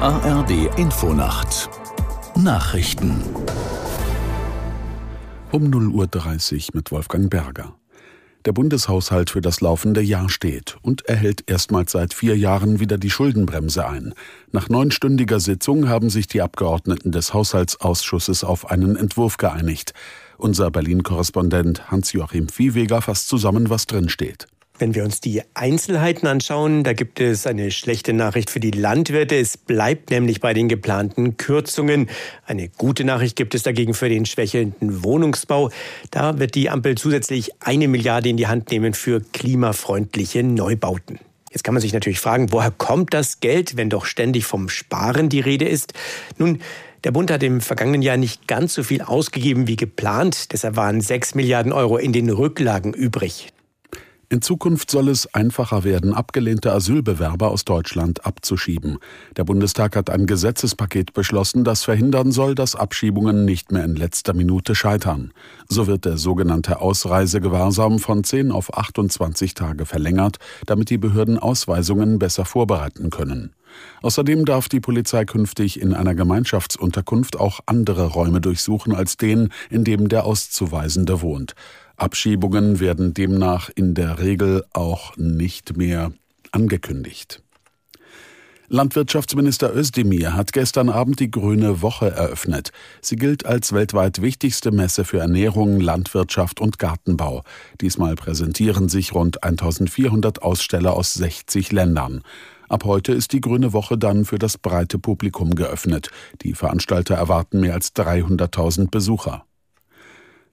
ARD Infonacht Nachrichten um 0.30 Uhr mit Wolfgang Berger. Der Bundeshaushalt für das laufende Jahr steht und erhält erstmals seit vier Jahren wieder die Schuldenbremse ein. Nach neunstündiger Sitzung haben sich die Abgeordneten des Haushaltsausschusses auf einen Entwurf geeinigt. Unser Berlin-Korrespondent Hans-Joachim Viehweger fasst zusammen, was drinsteht. Wenn wir uns die Einzelheiten anschauen, da gibt es eine schlechte Nachricht für die Landwirte. Es bleibt nämlich bei den geplanten Kürzungen. Eine gute Nachricht gibt es dagegen für den schwächelnden Wohnungsbau. Da wird die Ampel zusätzlich eine Milliarde in die Hand nehmen für klimafreundliche Neubauten. Jetzt kann man sich natürlich fragen, woher kommt das Geld, wenn doch ständig vom Sparen die Rede ist? Nun, der Bund hat im vergangenen Jahr nicht ganz so viel ausgegeben wie geplant. Deshalb waren 6 Milliarden Euro in den Rücklagen übrig. In Zukunft soll es einfacher werden, abgelehnte Asylbewerber aus Deutschland abzuschieben. Der Bundestag hat ein Gesetzespaket beschlossen, das verhindern soll, dass Abschiebungen nicht mehr in letzter Minute scheitern. So wird der sogenannte Ausreisegewahrsam von 10 auf 28 Tage verlängert, damit die Behörden Ausweisungen besser vorbereiten können. Außerdem darf die Polizei künftig in einer Gemeinschaftsunterkunft auch andere Räume durchsuchen als den, in dem der Auszuweisende wohnt. Abschiebungen werden demnach in der Regel auch nicht mehr angekündigt. Landwirtschaftsminister Özdemir hat gestern Abend die Grüne Woche eröffnet. Sie gilt als weltweit wichtigste Messe für Ernährung, Landwirtschaft und Gartenbau. Diesmal präsentieren sich rund 1400 Aussteller aus 60 Ländern. Ab heute ist die Grüne Woche dann für das breite Publikum geöffnet. Die Veranstalter erwarten mehr als 300.000 Besucher.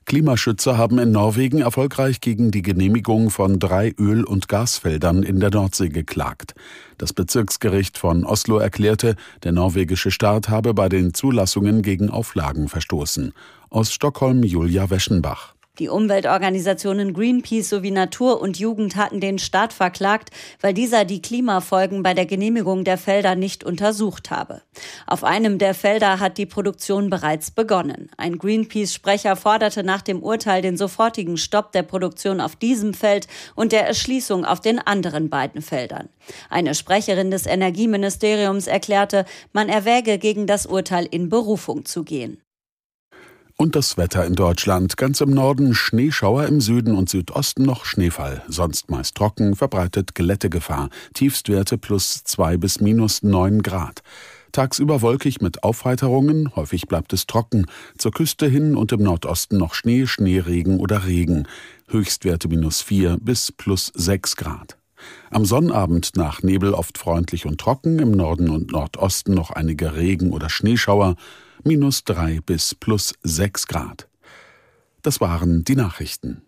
Klimaschützer haben in Norwegen erfolgreich gegen die Genehmigung von drei Öl- und Gasfeldern in der Nordsee geklagt. Das Bezirksgericht von Oslo erklärte, der norwegische Staat habe bei den Zulassungen gegen Auflagen verstoßen. Aus Stockholm Julia Weschenbach. Die Umweltorganisationen Greenpeace sowie Natur und Jugend hatten den Staat verklagt, weil dieser die Klimafolgen bei der Genehmigung der Felder nicht untersucht habe. Auf einem der Felder hat die Produktion bereits begonnen. Ein Greenpeace-Sprecher forderte nach dem Urteil den sofortigen Stopp der Produktion auf diesem Feld und der Erschließung auf den anderen beiden Feldern. Eine Sprecherin des Energieministeriums erklärte, man erwäge gegen das Urteil in Berufung zu gehen. Und das Wetter in Deutschland. Ganz im Norden Schneeschauer, im Süden und Südosten noch Schneefall. Sonst meist trocken, verbreitet Glättegefahr. Tiefstwerte plus zwei bis minus neun Grad. Tagsüber wolkig mit Aufheiterungen, häufig bleibt es trocken. Zur Küste hin und im Nordosten noch Schnee, Schneeregen oder Regen. Höchstwerte minus vier bis plus sechs Grad. Am Sonnabend nach Nebel oft freundlich und trocken, im Norden und Nordosten noch einige Regen- oder Schneeschauer minus drei bis plus sechs Grad. Das waren die Nachrichten.